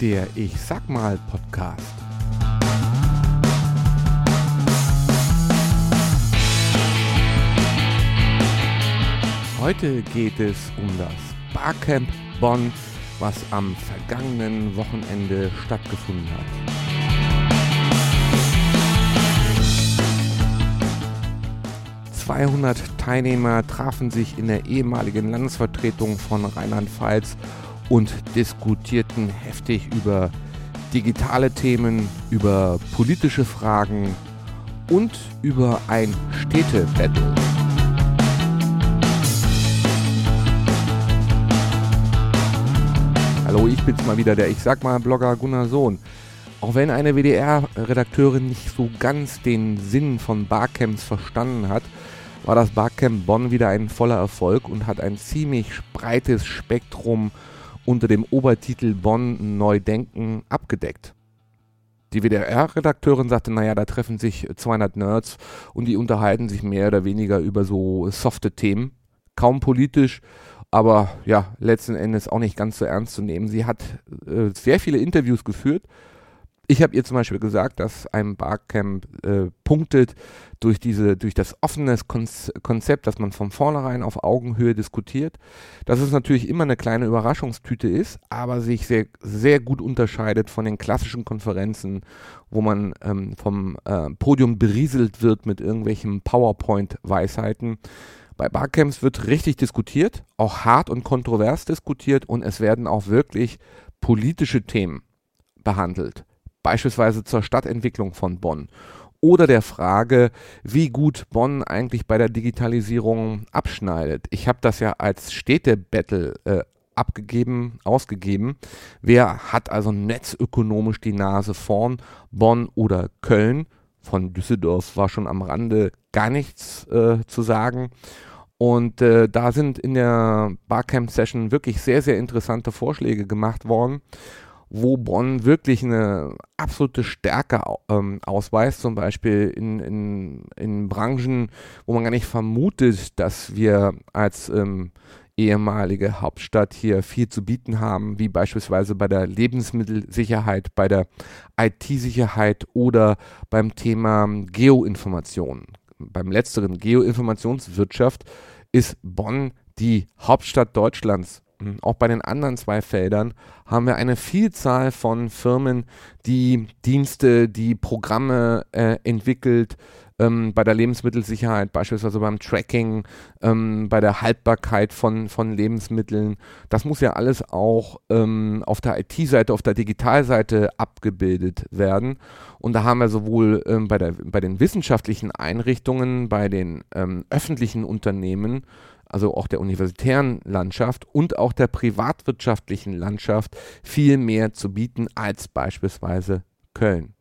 der Ich sag mal Podcast. Heute geht es um das Barcamp Bonn, was am vergangenen Wochenende stattgefunden hat. 200 Teilnehmer trafen sich in der ehemaligen Landesvertretung von Rheinland-Pfalz und diskutierten heftig über digitale Themen, über politische Fragen und über ein Städtebattle. Hallo, ich bin's mal wieder, der Ich sag mal Blogger Gunnar Sohn. Auch wenn eine WDR-Redakteurin nicht so ganz den Sinn von Barcamps verstanden hat, war das Barcamp Bonn wieder ein voller Erfolg und hat ein ziemlich breites Spektrum unter dem Obertitel Bonn neu denken abgedeckt. Die WDR-Redakteurin sagte, naja, da treffen sich 200 Nerds und die unterhalten sich mehr oder weniger über so softe Themen. Kaum politisch, aber ja, letzten Endes auch nicht ganz so ernst zu nehmen. Sie hat äh, sehr viele Interviews geführt ich habe ihr zum Beispiel gesagt, dass ein Barcamp äh, punktet durch, diese, durch das offene Konzept, dass man von vornherein auf Augenhöhe diskutiert, dass es natürlich immer eine kleine Überraschungstüte ist, aber sich sehr, sehr gut unterscheidet von den klassischen Konferenzen, wo man ähm, vom äh, Podium berieselt wird mit irgendwelchen PowerPoint-Weisheiten. Bei Barcamps wird richtig diskutiert, auch hart und kontrovers diskutiert und es werden auch wirklich politische Themen behandelt beispielsweise zur Stadtentwicklung von Bonn oder der Frage, wie gut Bonn eigentlich bei der Digitalisierung abschneidet. Ich habe das ja als Städtebattle äh, abgegeben, ausgegeben. Wer hat also netzökonomisch die Nase vorn? Bonn oder Köln? Von Düsseldorf war schon am Rande gar nichts äh, zu sagen. Und äh, da sind in der Barcamp-Session wirklich sehr, sehr interessante Vorschläge gemacht worden wo Bonn wirklich eine absolute Stärke ähm, ausweist, zum Beispiel in, in, in Branchen, wo man gar nicht vermutet, dass wir als ähm, ehemalige Hauptstadt hier viel zu bieten haben, wie beispielsweise bei der Lebensmittelsicherheit, bei der IT-Sicherheit oder beim Thema Geoinformation. Beim letzteren Geoinformationswirtschaft ist Bonn die Hauptstadt Deutschlands auch bei den anderen zwei Feldern haben wir eine Vielzahl von Firmen, die Dienste, die Programme äh, entwickelt, ähm, bei der Lebensmittelsicherheit, beispielsweise beim Tracking, ähm, bei der Haltbarkeit von, von Lebensmitteln. Das muss ja alles auch ähm, auf der IT-Seite, auf der Digitalseite abgebildet werden. Und da haben wir sowohl ähm, bei, der, bei den wissenschaftlichen Einrichtungen, bei den ähm, öffentlichen Unternehmen, also auch der universitären Landschaft und auch der privatwirtschaftlichen Landschaft viel mehr zu bieten als beispielsweise Köln.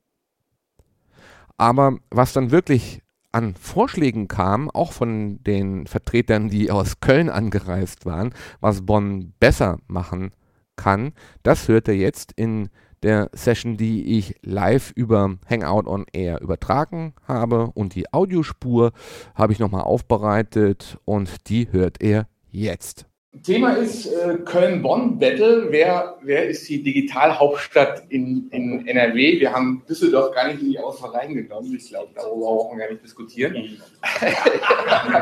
Aber was dann wirklich an Vorschlägen kam, auch von den Vertretern, die aus Köln angereist waren, was Bonn besser machen kann, das hört er jetzt in der Session, die ich live über Hangout on Air übertragen habe. Und die Audiospur habe ich nochmal aufbereitet und die hört er jetzt. Thema ist äh, Köln-Bonn-Battle. Wer, wer ist die Digitalhauptstadt in, in NRW? Wir haben Düsseldorf gar nicht in die Auswahl reingenommen. Ich glaube, darüber brauchen wir gar nicht diskutieren.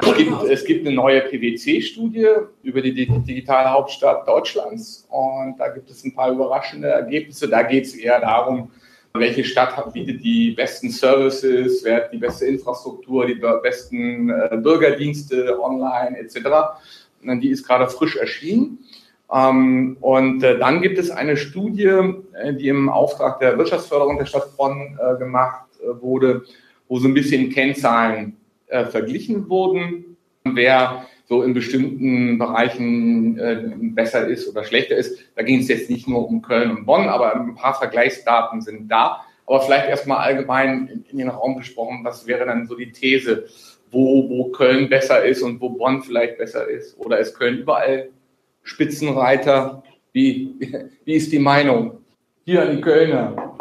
es, gibt, es gibt eine neue PwC-Studie über die Digitalhauptstadt Deutschlands und da gibt es ein paar überraschende Ergebnisse. Da geht es eher darum, welche Stadt hat, bietet die besten Services, wer hat die beste Infrastruktur, die besten äh, Bürgerdienste online etc. Die ist gerade frisch erschienen. Ähm, und äh, dann gibt es eine Studie, äh, die im Auftrag der Wirtschaftsförderung der Stadt Bonn äh, gemacht wurde, wo so ein bisschen Kennzahlen verglichen wurden, wer so in bestimmten Bereichen besser ist oder schlechter ist. Da ging es jetzt nicht nur um Köln und Bonn, aber ein paar Vergleichsdaten sind da. Aber vielleicht erstmal allgemein in den Raum gesprochen, was wäre dann so die These? Wo, wo Köln besser ist und wo Bonn vielleicht besser ist? Oder ist Köln überall Spitzenreiter? Wie, wie ist die Meinung? Hier an die Kölner.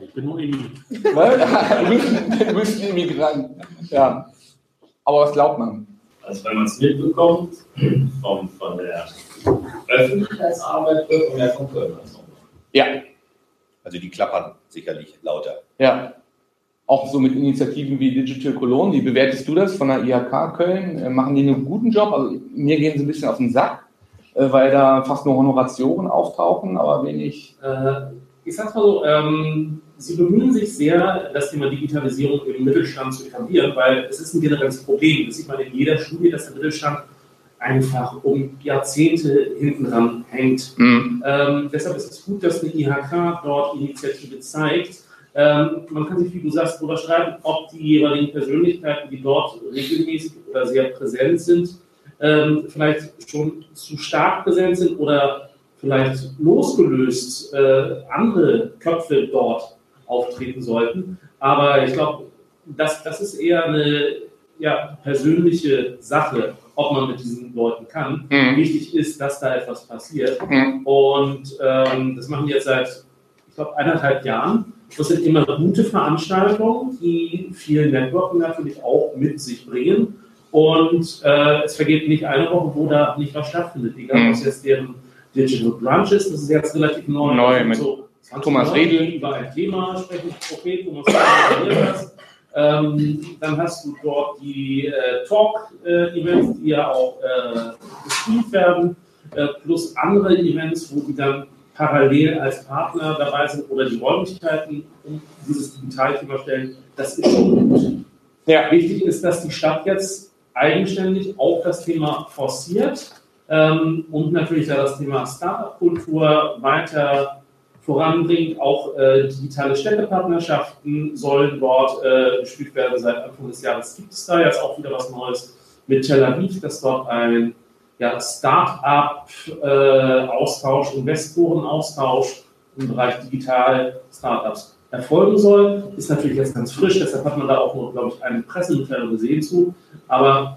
Ich bin nur Immigrant. du bist ein Immigrant. Ja. Aber was glaubt man? Also wenn man es mitbekommt, von, von der Öffentlichkeitsarbeit wird und mehr von Köln. Ja, Also die klappern sicherlich lauter. Ja. Auch so mit Initiativen wie Digital Cologne. Wie bewertest du das von der IHK Köln? Äh, machen die einen guten Job? Also mir gehen sie ein bisschen auf den Sack, äh, weil da fast nur Honorationen auftauchen, aber wenig. Äh, ich sag's mal so, ähm, sie bemühen sich sehr, das Thema Digitalisierung im Mittelstand zu etablieren, weil es ist ein generelles Problem. Das sieht man in jeder Studie, dass der Mittelstand einfach um Jahrzehnte hinten dran hängt. Mhm. Ähm, deshalb ist es gut, dass eine IHK dort Initiative zeigt. Ähm, man kann sich, wie du sagst, darüber streiten, ob die jeweiligen Persönlichkeiten, die dort regelmäßig oder sehr präsent sind, ähm, vielleicht schon zu stark präsent sind oder vielleicht losgelöst äh, andere Köpfe dort auftreten sollten. Aber ich glaube, das, das ist eher eine ja, persönliche Sache, ob man mit diesen Leuten kann. Mhm. Wichtig ist, dass da etwas passiert. Mhm. Und ähm, das machen wir jetzt seit, ich glaube, eineinhalb Jahren. Das sind immer gute Veranstaltungen, die viel Networking natürlich auch mit sich bringen. Und äh, es vergeht nicht eine Woche, wo da nicht was stattfindet. Egal, mhm. es jetzt deren Digital Brunch ist, das ist jetzt relativ neu. Neu, mit so Thomas Redl. Über ein Thema sprechen. Okay, Thomas Redl. Ähm, dann hast du dort die äh, Talk-Events, die ja auch äh, gespielt werden, äh, plus andere Events, wo die dann parallel als Partner dabei sind oder die Räumlichkeiten um dieses Digitalthema stellen. Das ist schon gut. Ja. Wichtig ist, dass die Stadt jetzt eigenständig auch das Thema forciert ähm, und natürlich da das Thema Startup-Kultur weiter voranbringt. Auch äh, digitale Städtepartnerschaften sollen dort äh, gespielt werden. Seit Anfang des Jahres gibt es da jetzt auch wieder was Neues mit Tel Aviv, dass dort ein ja, Start-up-Austausch, äh, Investoren-Austausch im Bereich digital Startups erfolgen soll. Ist natürlich jetzt ganz frisch, deshalb hat man da auch nur, glaube ich, eine Pressemitteilung gesehen zu. Aber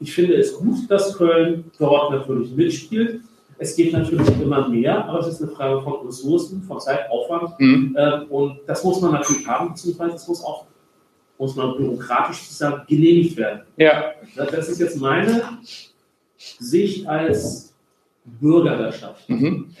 ich finde es gut, dass Köln dort natürlich mitspielt. Es geht natürlich immer mehr, aber es ist eine Frage von Ressourcen, von Zeitaufwand. Mhm. Ähm, und das muss man natürlich haben, beziehungsweise es muss auch, muss man bürokratisch sozusagen genehmigt werden. Ja. Das ist jetzt meine Sicht als Bürger der Stadt. Mhm.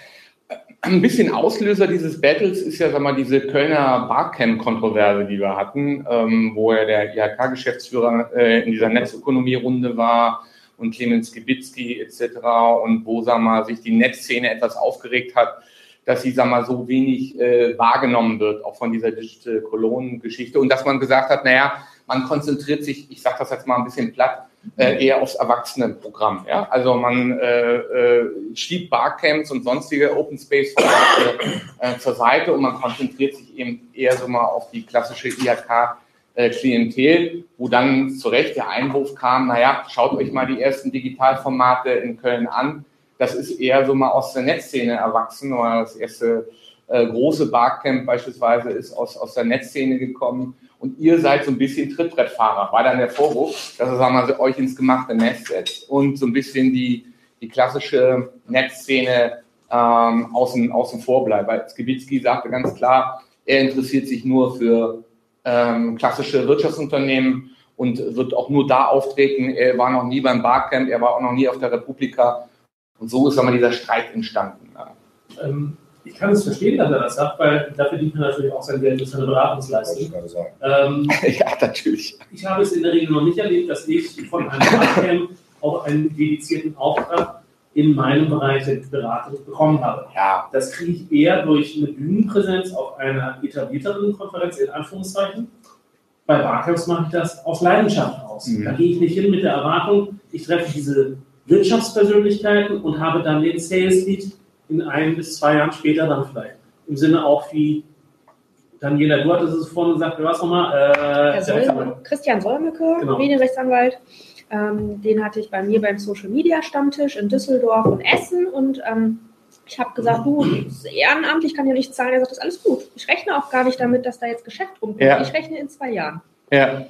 Ein bisschen Auslöser dieses Battles ist ja, sag mal, diese Kölner Barcamp-Kontroverse, die wir hatten, ähm, wo ja der IHK-Geschäftsführer äh, in dieser Netzökonomie-Runde war und Clemens Gibitzki etc. und wo, sag mal, sich die Netzszene etwas aufgeregt hat, dass sie, sag mal, so wenig äh, wahrgenommen wird, auch von dieser Digital Cologne-Geschichte und dass man gesagt hat, naja, man konzentriert sich, ich sage das jetzt mal ein bisschen platt, äh, eher aufs Erwachsenenprogramm. Ja? Also man äh, äh, schiebt Barcamps und sonstige Open Space Formate äh, zur Seite und man konzentriert sich eben eher so mal auf die klassische IHK äh, Klientel, wo dann zu Recht der Einwurf kam, naja, schaut euch mal die ersten Digitalformate in Köln an. Das ist eher so mal aus der Netzszene erwachsen oder das erste äh, große Barcamp beispielsweise ist aus, aus der Netzszene gekommen und ihr seid so ein bisschen Trittbrettfahrer, war dann der Vorwurf, dass sagen wir, euch ins gemachte Netz setzt und so ein bisschen die, die klassische Netzszene ähm, außen, außen vor bleibt. Weil Skibitzki sagte ganz klar, er interessiert sich nur für ähm, klassische Wirtschaftsunternehmen und wird auch nur da auftreten. Er war noch nie beim Barcamp, er war auch noch nie auf der Republika. Und so ist aber dieser Streit entstanden. Ähm, ich kann es verstehen, dass er das sagt, weil dafür dient man natürlich auch sein Geld mit seiner Beratungsleistung. Ähm, ja, natürlich. Ich habe es in der Regel noch nicht erlebt, dass ich von einem Barcamp auch einen dedizierten Auftrag in meinem Bereich der Beratung bekommen habe. Ja. Das kriege ich eher durch eine Bühnenpräsenz auf einer etablierteren Konferenz, in Anführungszeichen. Bei Barcamps mache ich das aus Leidenschaft aus. Mhm. Da gehe ich nicht hin mit der Erwartung, ich treffe diese Wirtschaftspersönlichkeiten und habe dann den Sales Lead in ein bis zwei Jahren später dann vielleicht. Im Sinne auch wie Daniela, du hattest es vorhin gesagt, was nochmal? Äh, Sol Christian Solmecke, genau. Medienrechtsanwalt. Ähm, den hatte ich bei mir beim Social Media Stammtisch in Düsseldorf und Essen und ähm, ich habe gesagt, du, ehrenamtlich kann ja nicht zahlen. Er sagt, das ist alles gut. Ich rechne auch gar nicht damit, dass da jetzt Geschäft rumkommt. Ja. Ich rechne in zwei Jahren. Ja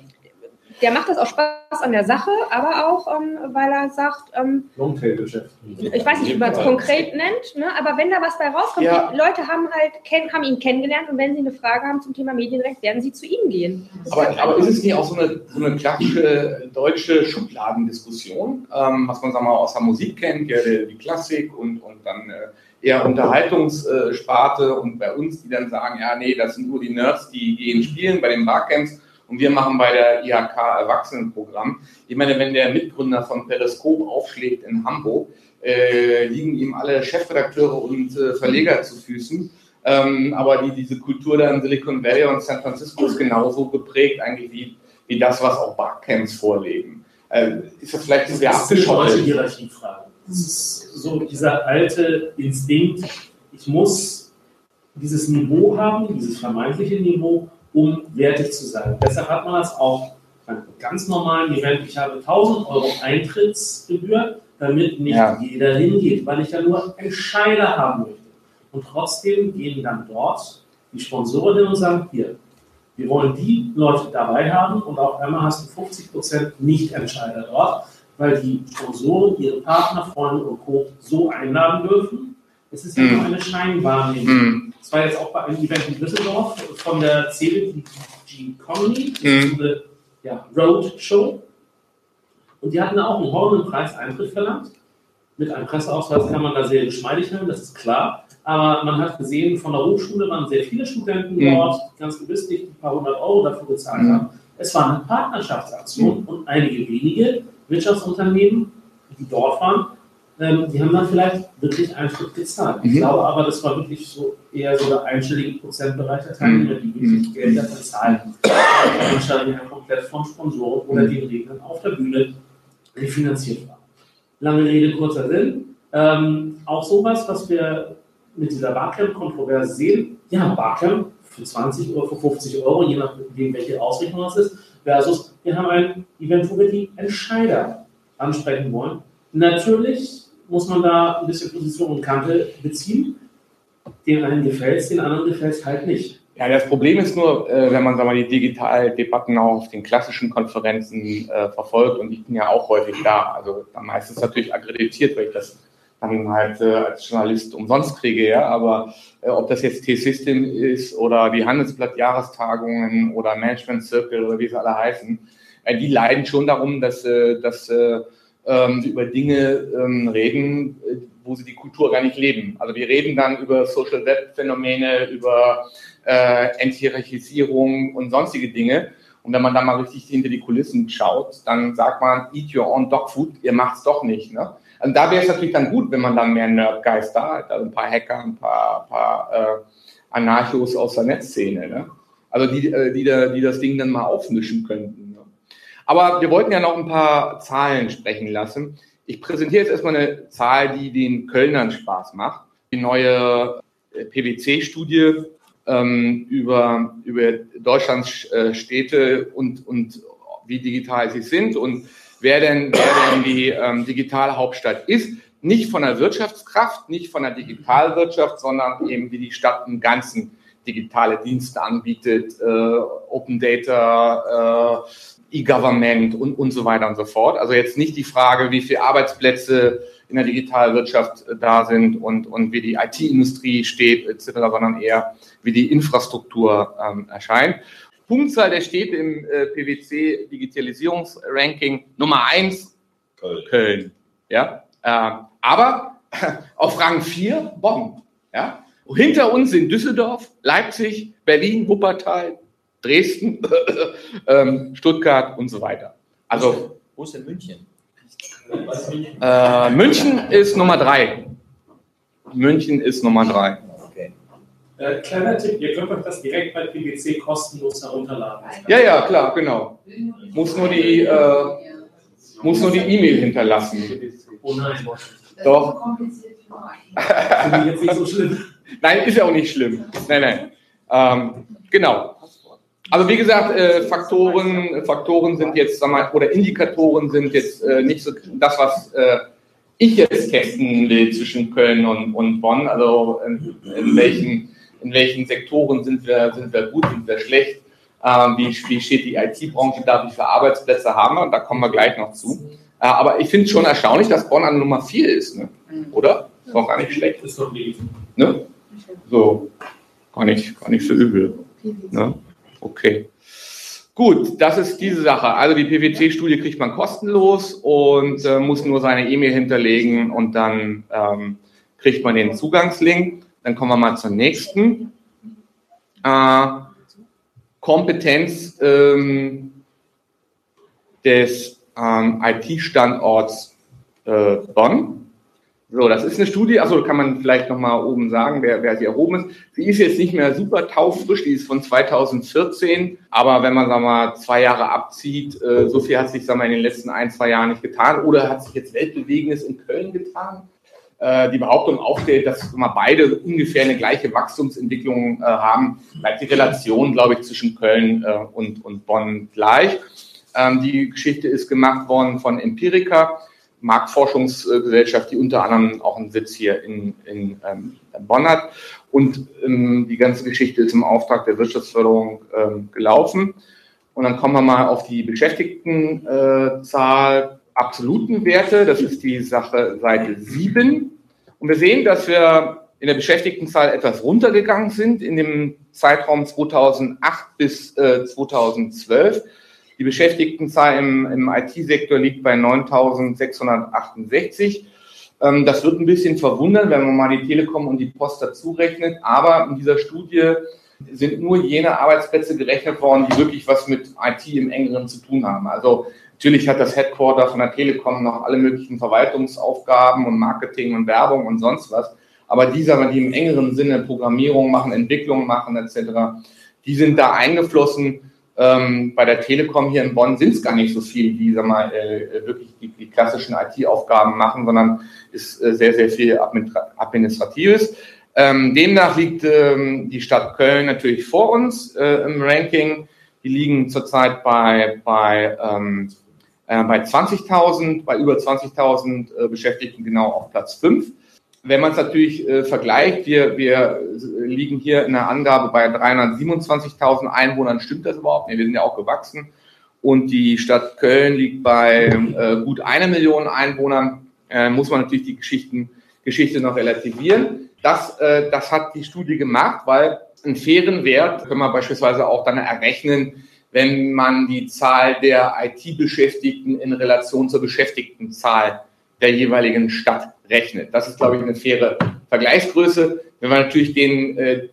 der macht das auch Spaß an der Sache, aber auch, ähm, weil er sagt, ähm, Longtail-Geschäft. Ich weiß nicht, wie man es konkret nennt, ne? aber wenn da was bei rauskommt, ja. die Leute haben halt kenn, haben ihn kennengelernt und wenn sie eine Frage haben zum Thema Medienrecht, werden sie zu ihm gehen. Aber, aber ist es nicht auch so eine, so eine klassische deutsche Schubladendiskussion, ähm, was man sagen wir, aus der Musik kennt, ja, die, die Klassik und, und dann äh, eher Unterhaltungssparte und bei uns, die dann sagen, ja, nee, das sind nur die Nerds, die gehen spielen bei den Barcamps und wir machen bei der IHK Erwachsenenprogramm. Ich meine, wenn der Mitgründer von Periskop aufschlägt in Hamburg, äh, liegen ihm alle Chefredakteure und äh, Verleger zu Füßen. Ähm, aber die, diese Kultur da in Silicon Valley und San Francisco ist genauso geprägt eigentlich wie, wie das, was auch Barcamps vorleben. Äh, ist das vielleicht so sehr abgeschottet? Das ist eine Hierarchiefrage. Das ist so dieser alte Instinkt, ich muss dieses Niveau haben, dieses vermeintliche Niveau, um wertig zu sein. Deshalb hat man das auch beim ganz normalen Event. Ich habe 1000 Euro Eintrittsgebühr, damit nicht ja. jeder hingeht, weil ich ja nur Entscheider haben möchte. Und trotzdem gehen dann dort die Sponsoren hin und sagen, hier, wir wollen die Leute dabei haben und auf einmal hast du 50% Nicht-Entscheider dort, weil die Sponsoren ihre Partner, Freunde und Co. so einladen dürfen. Es ist ja nur eine Scheinwahrnehmung. Das war jetzt auch bei einem Event in Düsseldorf von der CDG Comedy, mm. eine ja, Roadshow. Und die hatten auch einen horrenden Preis Eintritt verlangt. Mit einem Presseausweis kann man da sehr geschmeidig nehmen, das ist klar. Aber man hat gesehen, von der Hochschule waren sehr viele Studenten mhm. dort, ganz gewiss nicht ein paar hundert Euro dafür gezahlt mhm. haben. Es war eine Partnerschaftsaktion mhm. und einige wenige Wirtschaftsunternehmen, die dort waren, ähm, die haben dann vielleicht wirklich einen Schritt gezahlt. Ich mhm. glaube aber, das war wirklich so eher so der einstellige Prozentbereich der Teilnehmer, die wirklich mhm. Geld dafür zahlen. Veranstaltungen ja komplett von Sponsoren oder den Rednern auf der Bühne refinanziert waren. Lange Rede, kurzer Sinn. Ähm, auch sowas, was wir mit dieser Barcamp-Kontroverse sehen, ja, Barcamp für 20 oder für 50 Euro, je nachdem, welche Ausrichtung das ist, versus wir haben ein Event, wo wir die Entscheider ansprechen wollen. Natürlich muss man da ein bisschen Position und Kante beziehen. Den einen gefällt es, den anderen gefällt es halt nicht. Ja, das Problem ist nur, äh, wenn man sagen wir, die Digitaldebatten auch auf den klassischen Konferenzen äh, verfolgt, und ich bin ja auch häufig da, also meistens natürlich akkreditiert, weil ich das dann halt äh, als Journalist umsonst kriege, ja, aber äh, ob das jetzt T-System ist oder die Handelsblatt-Jahrestagungen oder Management Circle oder wie sie alle heißen, äh, die leiden schon darum, dass, äh, dass ähm, sie über Dinge ähm, reden, äh, wo sie die Kultur gar nicht leben. Also wir reden dann über Social Web Phänomene, über äh, Enthierarchisierung und sonstige Dinge. Und wenn man da mal richtig hinter die Kulissen schaut, dann sagt man, eat your own dog food, ihr macht's doch nicht. Ne? Und da wäre es natürlich dann gut, wenn man dann mehr Nerdgeister hat, also ein paar Hacker, ein paar, paar äh, Anarchos aus der Netzszene, ne? Also die, äh, die, da, die das Ding dann mal aufmischen könnten. Aber wir wollten ja noch ein paar Zahlen sprechen lassen. Ich präsentiere jetzt erstmal eine Zahl, die den Kölnern Spaß macht. Die neue äh, PwC-Studie ähm, über, über Deutschlands äh, Städte und, und wie digital sie sind und wer denn, wer denn die ähm, digitale Hauptstadt ist. Nicht von der Wirtschaftskraft, nicht von der Digitalwirtschaft, sondern eben wie die Stadt im Ganzen digitale Dienste anbietet, äh, Open Data, äh, E-Government und, und so weiter und so fort. Also jetzt nicht die Frage, wie viele Arbeitsplätze in der Digitalwirtschaft äh, da sind und, und wie die IT-Industrie steht, etc., sondern eher, wie die Infrastruktur ähm, erscheint. Punktzahl der Städte im äh, PwC Digitalisierungsranking Nummer 1 Köln. Köln ja? Äh, aber auf Rang 4 Bonn. Ja? Hinter uns sind Düsseldorf, Leipzig, Berlin, Wuppertal, Dresden, ähm, Stuttgart und so weiter. Also, wo ist denn München? Äh, München ist Nummer 3. München ist Nummer 3. Äh, kleiner Tipp, ihr könnt euch das direkt bei PwC kostenlos herunterladen. Ja, ja, klar, genau. Muss nur die äh, muss nur die E-Mail hinterlassen. Oh nein. Doch. Jetzt nicht so schlimm. Nein, ist ja auch nicht schlimm. Nein, nein. Ähm, genau. Also wie gesagt, äh, Faktoren, Faktoren sind jetzt, sag mal, oder Indikatoren sind jetzt äh, nicht so das, was äh, ich jetzt testen will zwischen Köln und, und Bonn. Also in, in welchen in welchen Sektoren sind wir, sind wir gut, sind wir schlecht, ähm, wie, wie steht die IT-Branche da, wie viele Arbeitsplätze haben wir, und da kommen wir gleich noch zu. Äh, aber ich finde es schon erstaunlich, dass Bonn an Nummer 4 ist, ne? oder? Ist auch gar nicht schlecht. Ist doch ne? So, gar nicht, gar nicht so übel. Ne? Okay. Gut, das ist diese Sache. Also die PwC-Studie kriegt man kostenlos und äh, muss nur seine E-Mail hinterlegen und dann ähm, kriegt man den Zugangslink. Dann kommen wir mal zur nächsten. Äh, Kompetenz ähm, des ähm, IT-Standorts äh, Bonn. So, das ist eine Studie, also kann man vielleicht nochmal oben sagen, wer, wer sie erhoben ist. Sie ist jetzt nicht mehr super taufrisch, die ist von 2014, aber wenn man, sagen wir mal, zwei Jahre abzieht, äh, so viel hat sich, sagen wir, in den letzten ein, zwei Jahren nicht getan oder hat sich jetzt Weltbewegendes in Köln getan? Äh, die Behauptung aufstellt, dass mal beide ungefähr eine gleiche Wachstumsentwicklung äh, haben, bleibt die Relation, glaube ich, zwischen Köln äh, und, und Bonn gleich. Ähm, die Geschichte ist gemacht worden von Empirica Marktforschungsgesellschaft, die unter anderem auch einen Sitz hier in, in ähm, Bonn hat. Und ähm, die ganze Geschichte ist im Auftrag der Wirtschaftsförderung ähm, gelaufen. Und dann kommen wir mal auf die Beschäftigtenzahl, äh, absoluten Werte. Das ist die Sache Seite 7. Und wir sehen, dass wir in der Beschäftigtenzahl etwas runtergegangen sind in dem Zeitraum 2008 bis äh, 2012. Die Beschäftigtenzahl im, im IT-Sektor liegt bei 9.668. Ähm, das wird ein bisschen verwundern, wenn man mal die Telekom und die Post dazu rechnet. Aber in dieser Studie sind nur jene Arbeitsplätze gerechnet worden, die wirklich was mit IT im engeren zu tun haben. Also natürlich hat das Headquarter von der Telekom noch alle möglichen Verwaltungsaufgaben und Marketing und Werbung und sonst was. Aber diese, die im engeren Sinne Programmierung machen, Entwicklung machen etc., die sind da eingeflossen ähm, bei der Telekom hier in Bonn sind es gar nicht so viele, die sag mal, äh, wirklich die, die klassischen IT-Aufgaben machen, sondern ist äh, sehr, sehr viel Administratives. Ähm, demnach liegt ähm, die Stadt Köln natürlich vor uns äh, im Ranking. Die liegen zurzeit bei, bei, ähm, äh, bei 20.000, bei über 20.000 äh, Beschäftigten genau auf Platz 5. Wenn man es natürlich äh, vergleicht, wir, wir liegen hier in der Angabe bei 327.000 Einwohnern, stimmt das überhaupt? Nee, wir sind ja auch gewachsen. Und die Stadt Köln liegt bei äh, gut einer Million Einwohnern. Äh, muss man natürlich die Geschichten, Geschichte noch relativieren. Das, äh, das hat die Studie gemacht, weil einen fairen Wert können wir beispielsweise auch dann errechnen, wenn man die Zahl der IT-Beschäftigten in Relation zur Beschäftigtenzahl der jeweiligen Stadt rechnet. Das ist, glaube ich, eine faire Vergleichsgröße. Wenn man natürlich den äh,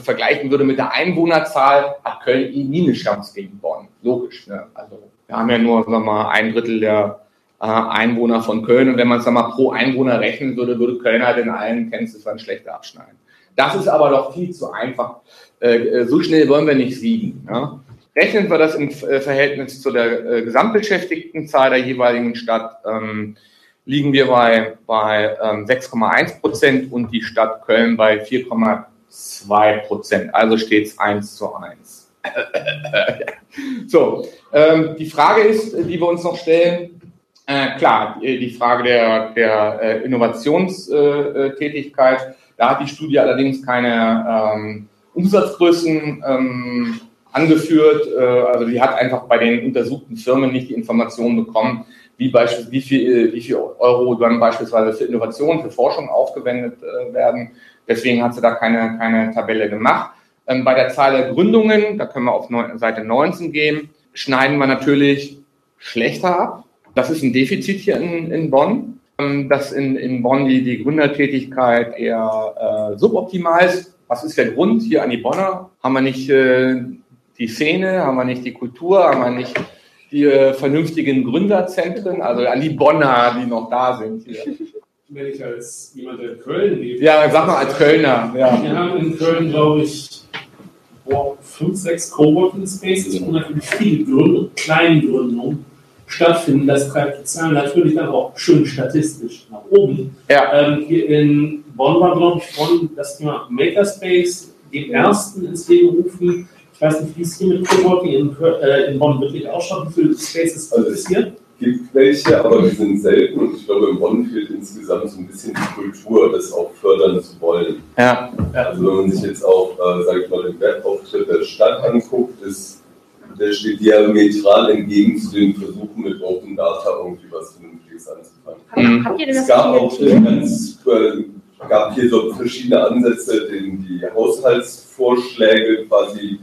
vergleichen würde mit der Einwohnerzahl, hat Köln eh nie eine Chance gegen Bonn. Logisch. Ne? Also wir haben ja nur sagen wir mal, ein Drittel der äh, Einwohner von Köln und wenn man es mal pro Einwohner rechnen würde, würde Köln halt in allen Kennziffern schlechter abschneiden. Das ist aber doch viel zu einfach. Äh, so schnell wollen wir nicht siegen. Ja? Rechnen wir das im äh, Verhältnis zu der äh, Gesamtbeschäftigtenzahl der jeweiligen Stadt, ähm, liegen wir bei, bei ähm, 6,1 Prozent und die Stadt Köln bei 4,2 Prozent. Also steht es 1 zu 1. so, ähm, die Frage ist, die wir uns noch stellen, äh, klar, die Frage der, der äh, Innovationstätigkeit, äh, da hat die Studie allerdings keine ähm, Umsatzgrößen ähm, angeführt. Äh, also die hat einfach bei den untersuchten Firmen nicht die Informationen bekommen, wie, beispielsweise, wie, viel, wie viel Euro dann beispielsweise für Innovation, für Forschung aufgewendet äh, werden. Deswegen hat sie da keine, keine Tabelle gemacht. Ähm, bei der Zahl der Gründungen, da können wir auf Seite 19 gehen, schneiden wir natürlich schlechter ab. Das ist ein Defizit hier in, in Bonn, ähm, dass in, in Bonn die, die Gründertätigkeit eher äh, suboptimal ist. Was ist der Grund hier an die Bonner? Haben wir nicht äh, die Szene, haben wir nicht die Kultur, haben wir nicht die äh, vernünftigen Gründerzentren, also an die Bonner, die noch da sind. Hier. Wenn ich als jemand, der in Köln lebt. Ja, sag mal als Kölner. Ja. Wir haben in Köln, glaube ich, boah, fünf, sechs Coworking Spaces und natürlich viele Gründungen, Kleingründungen stattfinden. Das treibt die Zahlen natürlich dann auch schön statistisch nach oben. Ja. Ähm, hier in Bonn war, glaube ich, Bonn das Thema Makerspace, den ersten ins Leben rufen ich weiß nicht, wie es hier mit Coworking in, äh, in Bonn wirklich ausschaut. Wie viele Spaces gibt es hier? Es gibt welche, aber die sind selten und ich glaube, in Bonn fehlt insgesamt so ein bisschen die Kultur, das auch fördern zu wollen. Ja. Also wenn man sich jetzt auch, äh, sage ich mal, den Wertauftritt der Stadt anguckt, ist, der steht diametral entgegen zu den Versuchen mit Open Data irgendwie was Vernünftiges anzufangen. Mhm. Habt ihr denn das es gab auch ganz, äh, gab hier so verschiedene Ansätze, den die Haushaltsvorschläge quasi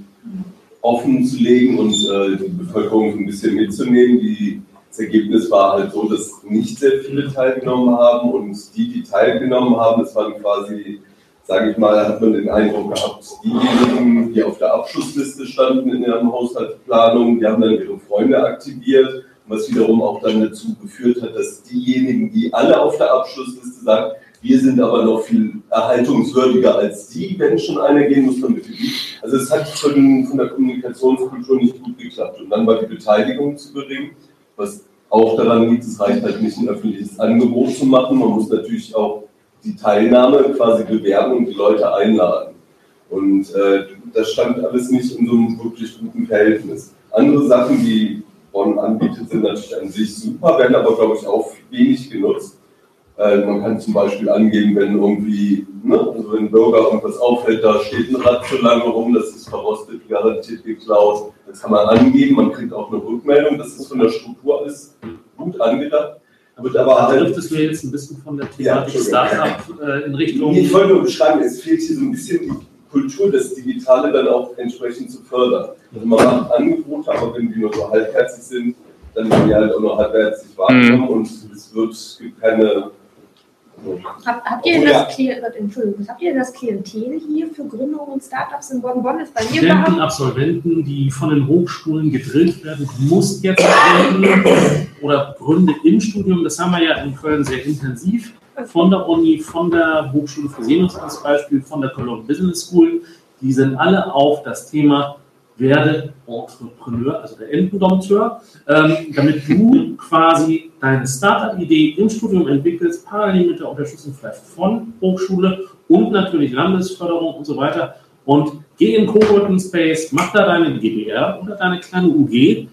offen zu legen und äh, die Bevölkerung ein bisschen mitzunehmen. Die das Ergebnis war halt so, dass nicht sehr viele teilgenommen haben und die, die teilgenommen haben, das waren quasi, sage ich mal, hat man den Eindruck gehabt, diejenigen, die auf der Abschlussliste standen in der Haushaltsplanung, die haben dann ihre Freunde aktiviert, was wiederum auch dann dazu geführt hat, dass diejenigen, die alle auf der Abschlussliste sagen, wir sind aber noch viel erhaltungswürdiger als die, wenn schon einer gehen muss, dann bitte die. Also es hat von, von der Kommunikationskultur nicht gut geklappt. Und dann war die Beteiligung zu gering was auch daran liegt, es reicht halt nicht, ein öffentliches Angebot zu machen. Man muss natürlich auch die Teilnahme quasi bewerben und die Leute einladen. Und äh, das stand alles nicht in so einem wirklich guten Verhältnis. Andere Sachen, die Bonn anbietet, sind natürlich an sich super, werden aber, glaube ich, auch wenig genutzt. Äh, man kann zum Beispiel angeben, wenn irgendwie, ne, also wenn ein Bürger irgendwas auffällt, da steht ein Rad zu lange rum, das ist verrostet, garantiert geklaut. Das kann man angeben, man kriegt auch eine Rückmeldung, das ist von der Struktur alles gut angedacht. Aber da war halt. Trifft es mir jetzt ein bisschen von der Thematik ja, Startup äh, in Richtung. Ich wollte nur beschreiben, es fehlt hier so ein bisschen die Kultur, das Digitale dann auch entsprechend zu fördern. Also man macht Angebote, aber wenn die nur so halbherzig sind, dann werden die halt auch nur halbherzig wahrgenommen mhm. und es wird, es gibt keine hab, habt, ihr das ja. Entschuldigung, habt ihr das Klientel hier für Gründungen und Startups in Bonn? Bonn ist bei mir Studenten, Absolventen, die von den Hochschulen gedrillt werden, du musst jetzt gründen oder Gründe im Studium. Das haben wir ja in Köln sehr intensiv. Von der Uni, von der Hochschule für Seenus als Beispiel, von der Cologne Business School. Die sind alle auf das Thema werde Entrepreneur, also der Enddompteur, ähm, damit du quasi deine Startup-Idee im Studium entwickelst, parallel mit der Unterstützung vielleicht von Hochschule und natürlich Landesförderung und so weiter. Und geh in Coworking Space, mach da deine GBR oder deine kleine UG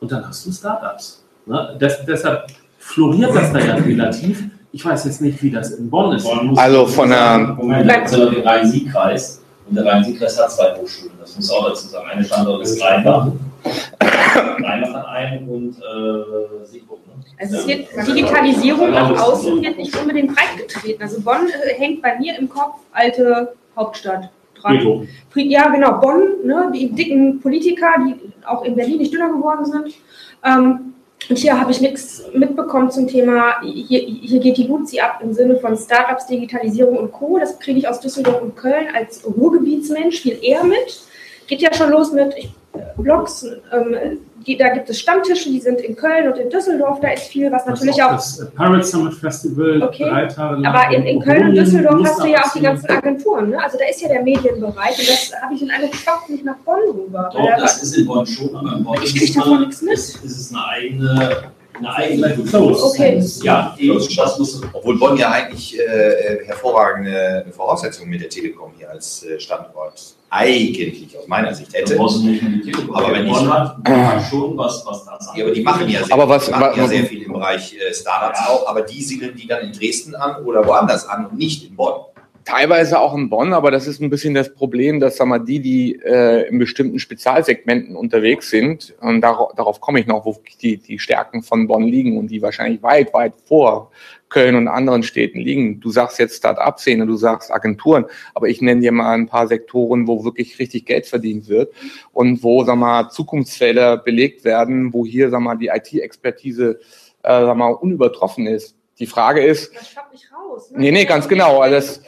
und dann hast du Startups. Ne? Das, deshalb floriert das da ja relativ. Ich weiß jetzt nicht, wie das in Bonn ist. Also von der. Moment, also den Rhein-Sieg-Kreis und der Rhein-Sieg-Kreis hat zwei Hochschulen. Das muss auch dazu sagen. Eine Standort ist Rheinbach. Einen und äh, Siegburg. Ne? Also es wird Digitalisierung nach außen wird nicht unbedingt breitgetreten. Also Bonn äh, hängt bei mir im Kopf alte Hauptstadt dran. Ja, genau. Bonn, ne, die dicken Politiker, die auch in Berlin nicht dünner geworden sind. Ähm, und hier habe ich nichts mitbekommen zum Thema, hier, hier geht die Luzi ab im Sinne von Startups, Digitalisierung und Co. Das kriege ich aus Düsseldorf und Köln als Ruhrgebietsmensch viel eher mit. Geht ja schon los mit ich, Blogs, ähm, die, da gibt es Stammtische, die sind in Köln und in Düsseldorf, da ist viel, was natürlich auch. Das Pirate Summit Festival, okay. drei Tage lang. Aber in, in Köln und Düsseldorf hast du ja auch die ganzen Agenturen, ne? Also da ist ja der Medienbereich und das habe ich in einem Kopf nicht nach Bonn rüber. Doch, das ist in Bonn schon, aber in Bonn ich kriege davon nichts mit. Ist, ist es eine eigene eine eigene Kultur. Okay. Ja, das muss, obwohl Bonn ja eigentlich äh, hervorragende Voraussetzungen mit der Telekom hier als äh, Standort eigentlich aus meiner Sicht hätte. aber wenn ich hat, schon was, was da Ja, aber die machen ja sehr, aber was, machen ja sehr viel im Bereich äh, Startups ja. auch, aber die siedeln die dann in Dresden an oder woanders an und nicht in Bonn. Teilweise auch in Bonn, aber das ist ein bisschen das Problem, dass sag mal, die, die äh, in bestimmten Spezialsegmenten unterwegs sind, und darauf, darauf komme ich noch, wo die, die Stärken von Bonn liegen und die wahrscheinlich weit, weit vor Köln und anderen Städten liegen. Du sagst jetzt Start-up-Szene, du sagst Agenturen, aber ich nenne dir mal ein paar Sektoren, wo wirklich richtig Geld verdient wird und wo, sag mal, Zukunftsfelder belegt werden, wo hier, sag mal, die IT-Expertise, äh, sag mal, unübertroffen ist. Die Frage ist. Das nicht raus. Ne? Nee, nee, ganz genau. Also das,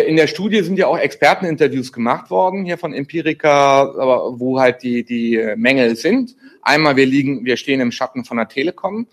in der Studie sind ja auch Experteninterviews gemacht worden, hier von Empirica, wo halt die, die Mängel sind. Einmal, wir liegen, wir stehen im Schatten von der Telekom.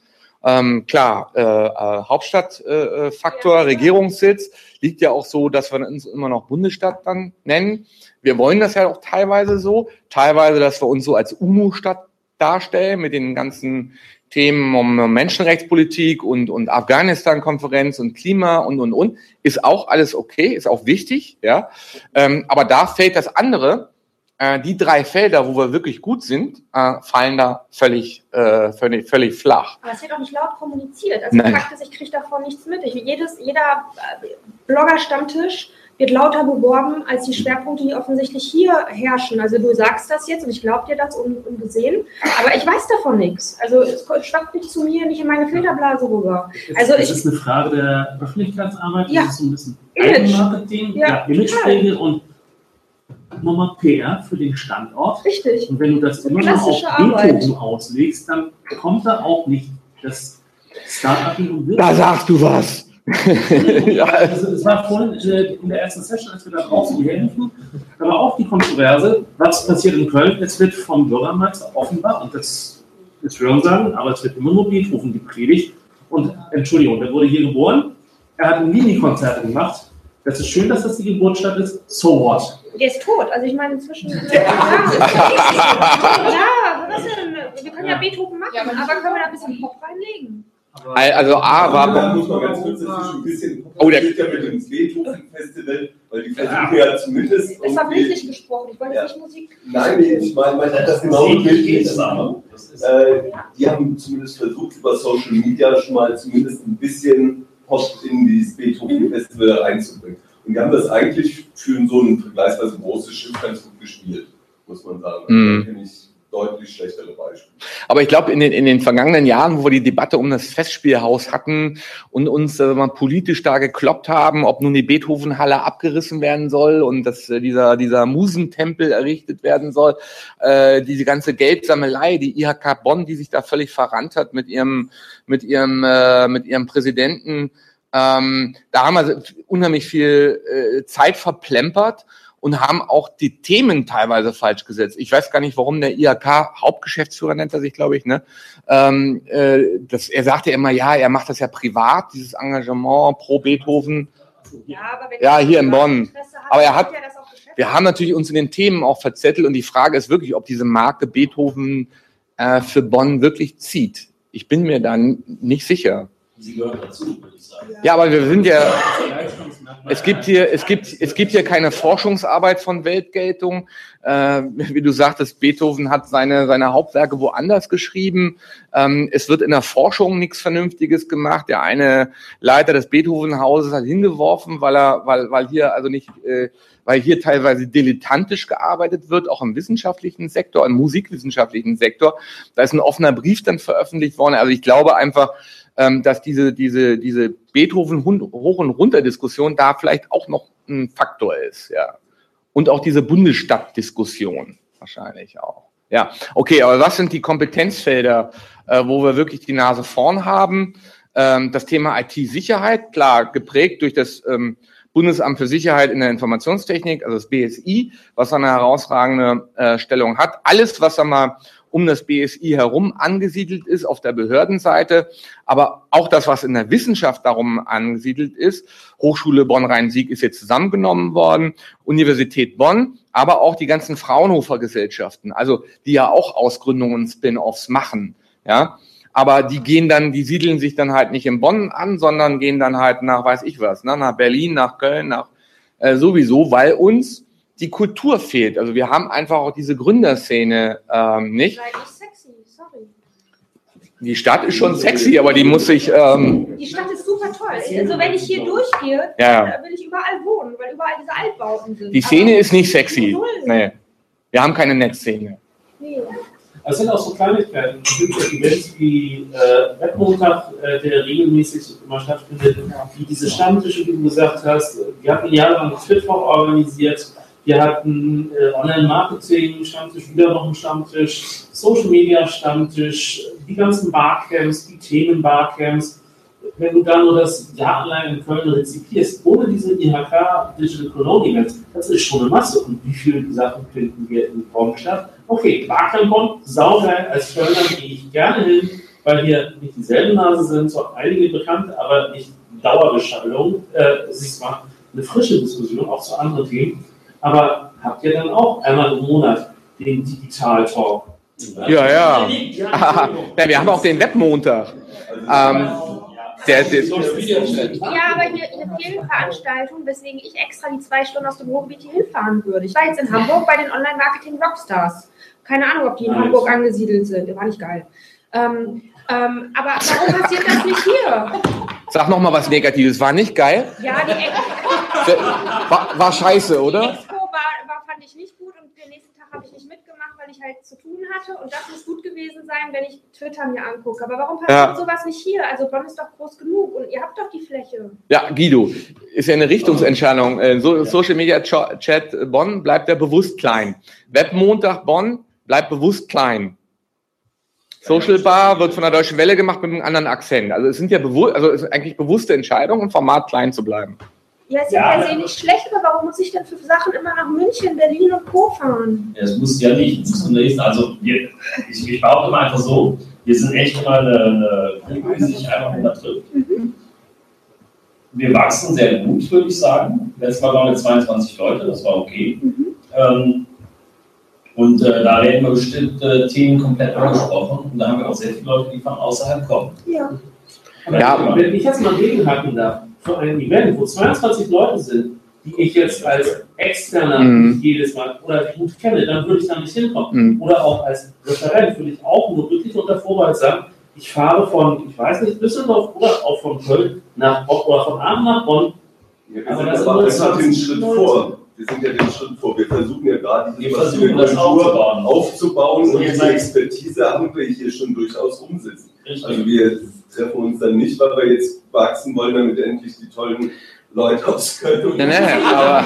Ähm, klar, äh, äh, Hauptstadtfaktor, äh, Regierungssitz, liegt ja auch so, dass wir uns immer noch Bundesstadt dann nennen. Wir wollen das ja auch teilweise so, teilweise, dass wir uns so als UNO-Stadt darstellen mit den ganzen Themen um Menschenrechtspolitik und, und Afghanistan-Konferenz und Klima und, und, und, ist auch alles okay, ist auch wichtig, ja. Ähm, aber da fällt das andere, äh, die drei Felder, wo wir wirklich gut sind, äh, fallen da völlig, äh, völlig, völlig flach. Aber es wird auch nicht laut kommuniziert. Also Nein. Fakt ist, ich kriege davon nichts mit. Ich, jedes, jeder äh, Blogger-Stammtisch wird lauter beworben als die Schwerpunkte, die offensichtlich hier herrschen. Also du sagst das jetzt und ich glaube dir das ungesehen, aber ich weiß davon nichts. Also es schwappt nicht zu mir, nicht in meine Filterblase rüber. Also das ist eine Frage der Öffentlichkeitsarbeit, ja. das ist so ein bisschen Image. Marketing, ja, ja Imagepflege und nochmal PR für den Standort. Richtig. Und wenn du das immer noch auf Beethoven auslegst, dann kommt da auch nicht das Startup und Da sagst du was. Ja. also, es war vorhin äh, in der ersten Session, als wir da draußen helfen, da war auch die Kontroverse, was passiert in Köln. Es wird vom Bürgermeister offenbar, und das ist Hörensagen, aber es wird immer nur Beethoven gepredigt. Und Entschuldigung, der wurde hier geboren, er hat ein Mini-Konzerte gemacht. Das ist schön, dass das die Geburtsstadt ist. So what? Der ist tot. Also ich meine inzwischen. ja, ja, was denn? Wir können ja Beethoven machen, aber können wir da ein bisschen Pop reinlegen? Also A war. Da muss man ganz kurz ein bisschen. Oh, der ja mit dem Beethoven-Festival, weil die versuchen ja, ja zumindest. Es war bildlich gesprochen, ich wollte ja. nicht Musik. Nein, nee, ich meine, mein, das genau bildlich. Äh, die haben zumindest versucht, über Social Media schon mal zumindest ein bisschen Pop in dieses Beethoven-Festival reinzubringen. Und die haben das eigentlich für so ein vergleichsweise großes Schiff ganz gut gespielt, muss man sagen. Also, mhm. Da ich deutlich schlechtere Beispiele. Aber ich glaube, in den, in den vergangenen Jahren, wo wir die Debatte um das Festspielhaus hatten und uns äh, mal politisch da gekloppt haben, ob nun die Beethovenhalle abgerissen werden soll und dass äh, dieser, dieser Musentempel errichtet werden soll, äh, diese ganze Geldsammelei, die IHK Bonn, die sich da völlig verrannt hat mit ihrem, mit ihrem, äh, mit ihrem Präsidenten, ähm, da haben wir unheimlich viel äh, Zeit verplempert und haben auch die Themen teilweise falsch gesetzt. Ich weiß gar nicht, warum der IHK Hauptgeschäftsführer nennt er sich, glaube ich. Ne? Ähm, äh, das, er sagte immer, ja, er macht das ja privat, dieses Engagement pro Beethoven. Ja, ja hier in Bonn. Hat, aber er hat, wir haben natürlich uns in den Themen auch verzettelt und die Frage ist wirklich, ob diese Marke Beethoven äh, für Bonn wirklich zieht. Ich bin mir dann nicht sicher. Sie gehören dazu, würde ich sagen. Ja, aber wir sind ja. Es gibt hier, es gibt, es gibt hier keine Forschungsarbeit von Weltgeltung. Äh, wie du sagtest, Beethoven hat seine, seine Hauptwerke woanders geschrieben. Ähm, es wird in der Forschung nichts Vernünftiges gemacht. Der eine Leiter des Beethoven-Hauses hat hingeworfen, weil er, weil, weil hier also nicht, äh, weil hier teilweise dilettantisch gearbeitet wird, auch im wissenschaftlichen Sektor, im musikwissenschaftlichen Sektor. Da ist ein offener Brief dann veröffentlicht worden. Also ich glaube einfach, ähm, dass diese, diese, diese Beethoven hoch und runter Diskussion da vielleicht auch noch ein Faktor ist, ja. Und auch diese Bundesstadtdiskussion wahrscheinlich auch. Ja, okay, aber was sind die Kompetenzfelder, äh, wo wir wirklich die Nase vorn haben? Ähm, das Thema IT-Sicherheit, klar, geprägt durch das ähm, Bundesamt für Sicherheit in der Informationstechnik, also das BSI, was eine herausragende äh, Stellung hat. Alles, was einmal um das BSI herum angesiedelt ist auf der Behördenseite, aber auch das, was in der Wissenschaft darum angesiedelt ist. Hochschule Bonn-Rhein-Sieg ist jetzt zusammengenommen worden, Universität Bonn, aber auch die ganzen Fraunhofer Gesellschaften, also die ja auch Ausgründungen und Spin-offs machen, ja. Aber die gehen dann, die siedeln sich dann halt nicht in Bonn an, sondern gehen dann halt nach, weiß ich was, ne, nach Berlin, nach Köln, nach äh, sowieso, weil uns die Kultur fehlt. Also wir haben einfach auch diese Gründerszene ähm, nicht. Die Stadt ist schon sexy, aber die muss sich. Ähm die Stadt ist super toll. Also wenn ich hier durchgehe, ja. dann will ich überall wohnen, weil überall diese Altbauten sind. Die Szene aber ist nicht sexy. Nee. Wir haben keine Netzszene. Nee. Es sind auch so Kleinigkeiten. Es gibt ja Events wie äh, Webmontag, äh, der regelmäßig immer stattfindet, wie diese Stammtische, die du gesagt hast. Wir hatten jahrelang Twitter organisiert wir hatten äh, einen Stammtisch, Social-Media-Stammtisch, die ganzen Barcamps, die Themen-Barcamps. Wenn du da nur das Jahr allein in Köln rezipierst, ohne diese IHK Digital Cologne Events, das ist schon eine Masse. Und wie viele Sachen finden wir in Bonn statt? Okay, Barcamp Bonn, saugeil, als Kölner gehe ich gerne hin, weil hier nicht dieselben Nase sind, zwar einige bekannte, aber nicht Dauerbeschallung. Äh, es ist mal eine frische Diskussion, auch zu anderen Themen. Aber habt ihr dann auch einmal im Monat den Digital Talk? Ja, ja. ja, wir haben auch den Webmontag. Ähm, der, der, ja, aber hier, hier fehlen Veranstaltungen, weswegen ich extra die zwei Stunden aus dem Ruhrgebiet hier hinfahren würde. Ich war jetzt in Hamburg bei den Online-Marketing-Rockstars. Keine Ahnung, ob die in Hamburg angesiedelt sind. War nicht geil. Ähm, ähm, aber warum passiert das nicht hier? Sag noch mal was Negatives. War nicht geil? Ja, die Expo. War, war scheiße, oder? Die Expo war, war, fand ich nicht gut und den nächsten Tag habe ich nicht mitgemacht, weil ich halt zu tun hatte und das muss gut gewesen sein, wenn ich Twitter mir angucke. Aber warum passiert ja. sowas nicht hier? Also Bonn ist doch groß genug und ihr habt doch die Fläche. Ja, Guido, ist ja eine Richtungsentscheidung. Äh, so, Social Media Chat Bonn bleibt ja bewusst klein. Webmontag Bonn bleibt bewusst klein. Social Bar wird von der Deutschen Welle gemacht mit einem anderen Akzent. Also es sind ja bewusst, also es ist eigentlich bewusste Entscheidungen, im Format klein zu bleiben. Ja, ist ja, ja per se nicht schlecht, aber warum muss ich denn für Sachen immer nach München, Berlin und Co. fahren? Ja, das muss ja nicht. Muss also wir, ich, ich behaupte immer einfach so, wir sind echt mal eine, eine Gruppe, die sich einfach immer trifft. Mhm. Wir wachsen sehr gut, würde ich sagen. Letztes Mal waren wir 22 Leute, das war okay. Mhm. Ähm, und äh, da werden wir bestimmte Themen komplett angesprochen. Und da haben wir auch sehr viele Leute, die von außerhalb kommen. Ja. Ja. wenn ich jetzt mal gegenhaken darf, für ein Event, wo 22 Leute sind, die ich jetzt als Externer mhm. jedes Mal oder gut kenne, dann würde ich da nicht hinkommen. Mhm. Oder auch als Referent würde ich auch nur wirklich unter Vorbehalt sagen, ich fahre von, ich weiß nicht, Düsseldorf oder auch von Köln nach Bonn oder von Aachen nach Bonn. Ja, wir aber sind aber den Schritt vor. Wir sind ja den Schritt vor. Wir versuchen ja gerade das aufzubauen. aufzubauen und diese Expertise haben wir hier schon durchaus umsetzen. Richtig. Also wir treffen uns dann nicht, weil wir jetzt wachsen wollen, damit endlich die tollen Leute aus Köln und nee, nee, aber,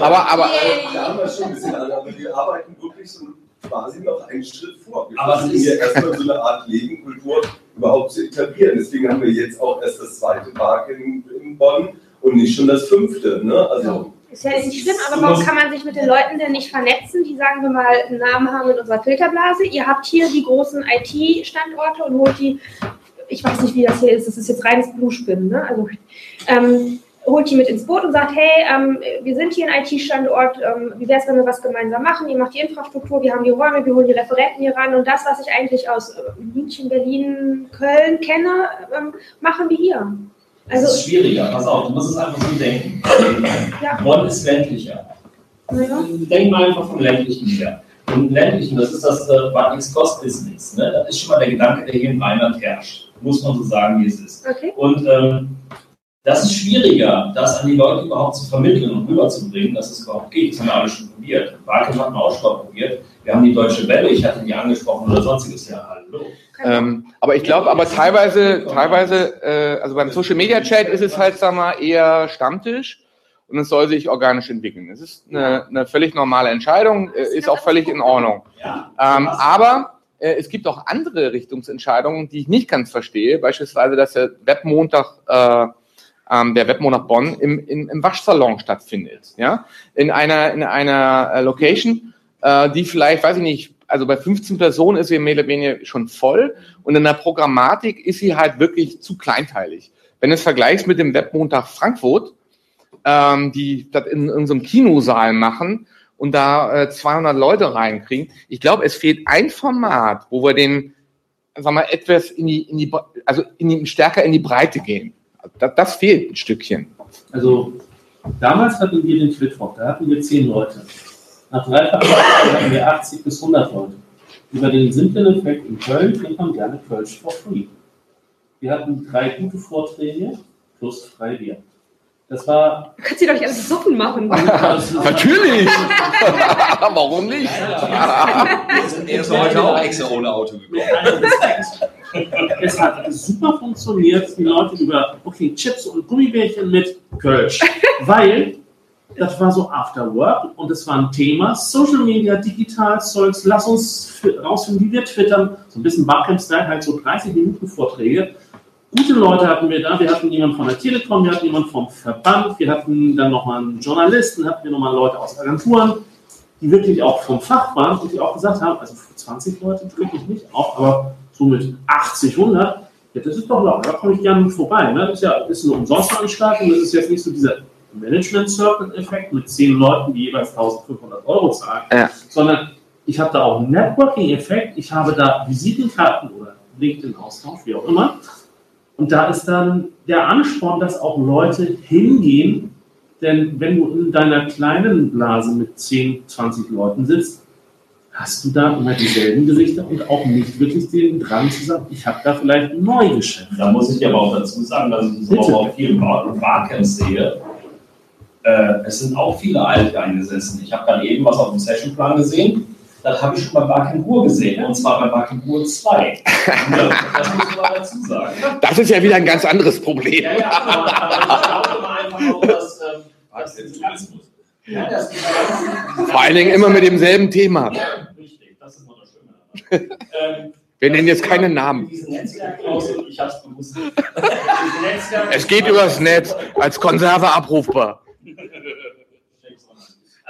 aber, aber, da haben wir schon ein bisschen an, aber wir arbeiten wirklich so quasi noch einen Schritt vor. Wir aber versuchen ja erstmal so eine Art Legenkultur überhaupt zu etablieren. Deswegen haben wir jetzt auch erst das zweite Park in, in Bonn und nicht schon das fünfte. Ne? Also, ist ja nicht schlimm, aber warum kann man sich mit den Leuten denn nicht vernetzen, die, sagen wir mal, einen Namen haben in unserer Filterblase? Ihr habt hier die großen IT-Standorte und holt die, ich weiß nicht, wie das hier ist, das ist jetzt reines Bluespin, ne? Also, ähm, holt die mit ins Boot und sagt, hey, ähm, wir sind hier ein IT-Standort, ähm, wie wäre es, wenn wir was gemeinsam machen? Ihr macht die Infrastruktur, wir haben die Räume, wir holen die Referenten hier ran und das, was ich eigentlich aus äh, München, Berlin, Köln kenne, ähm, machen wir hier. Also, es ist schwieriger, pass auf, du musst es einfach so denken. Ja. Bonn ist ländlicher. Ja. Denk mal einfach vom ländlichen her. Und ländlichen, das ist das äh, What-X-Cost-Business. Ne? Das ist schon mal der Gedanke, der hier in Rheinland herrscht. Muss man so sagen, wie es ist. Okay. Und ähm, das ist schwieriger, das an die Leute überhaupt zu vermitteln und rüberzubringen, dass es überhaupt geht. Das haben wir alle schon probiert. Barke hat auch schon probiert. Wir haben die Deutsche Welle, ich hatte die angesprochen oder sonstiges. Ja, hallo. Ähm, aber ich glaube, aber teilweise, teilweise, äh, also beim Social Media Chat ist es halt, sag mal, eher Stammtisch und es soll sich organisch entwickeln. Es ist eine, eine völlig normale Entscheidung, äh, ist auch völlig in Ordnung. Ähm, aber äh, es gibt auch andere Richtungsentscheidungen, die ich nicht ganz verstehe. Beispielsweise, dass der Webmontag, äh, ähm, der Webmonat Bonn im, im, im Waschsalon stattfindet. Ja, in einer in einer äh, Location, äh, die vielleicht, weiß ich nicht, also bei 15 Personen ist sie mehr oder weniger schon voll und in der Programmatik ist sie halt wirklich zu kleinteilig. Wenn du es vergleichst mit dem Webmontag Frankfurt, ähm, die das in unserem Kinosaal machen und da äh, 200 Leute reinkriegen, ich glaube, es fehlt ein Format, wo wir den, sagen wir, etwas in die, in die, also in die, stärker in die Breite gehen. Das, das fehlt ein Stückchen. Also damals hatten wir den Flitwoch, da hatten wir zehn Leute. Nach Dreifachleistung hatten wir 80 bis 100 Leute. Über den simplen Effekt in Köln kriegt man gerne Kölsch for free. Wir hatten drei gute Vorträge plus frei Bier. Das war. Du kannst dir doch alles Suppen machen. Natürlich! Warum nicht? er ist heute auch extra ohne Auto gekommen. es hat super funktioniert, die Leute über, okay, Chips und Gummibärchen mit Kölsch. Weil das war so After Work und es war ein Thema. Social Media, digital Zeugs, lass uns rausfinden, wie wir twittern. So ein bisschen Barcamp-Style, halt so 30 Minuten Vorträge. Gute Leute hatten wir da. Wir hatten jemanden von der Telekom, wir hatten jemanden vom Verband, wir hatten dann nochmal einen Journalisten, hatten wir nochmal Leute aus Agenturen, die wirklich auch vom Fach waren und die auch gesagt haben, also für 20 Leute drücke ich nicht auf, aber so mit 80, 100, ja, das ist doch locker, da komme ich gerne vorbei. Ne? Das ist ja ist eine Umsonstveranstaltung, das ist jetzt nicht so dieser Management Circle Effekt mit zehn Leuten, die jeweils 1500 Euro zahlen, ja. sondern ich habe da auch einen Networking Effekt, ich habe da Visitenkarten oder LinkedIn-Austausch, wie auch immer. Und da ist dann der Ansporn, dass auch Leute hingehen, denn wenn du in deiner kleinen Blase mit 10, 20 Leuten sitzt, hast du da immer dieselben Gesichter und auch nicht wirklich den Drang zu sagen, ich habe da vielleicht ein Neugeschäft. Da muss ich aber auch dazu sagen, dass ich das auch auf vielen Barcamps sehe, äh, es sind auch viele Alteingesessen. Ich habe gerade eben was auf dem Sessionplan gesehen. Das habe ich schon bei Barken Ruhr gesehen, und zwar bei Barken Ruhr 2. das muss man dazu sagen. Das ist ja wieder ein ganz anderes Problem. Ja, ja, aber, aber ich glaube mal einfach auch, dass, ähm, dass Zentralismus. Ja, das Vor allen Dingen immer mit demselben Thema. Richtig, das ist das Schöne. ähm, wir nennen jetzt keine Namen. Ich hab's bewusst. es geht übers Netz, als Konserve abrufbar.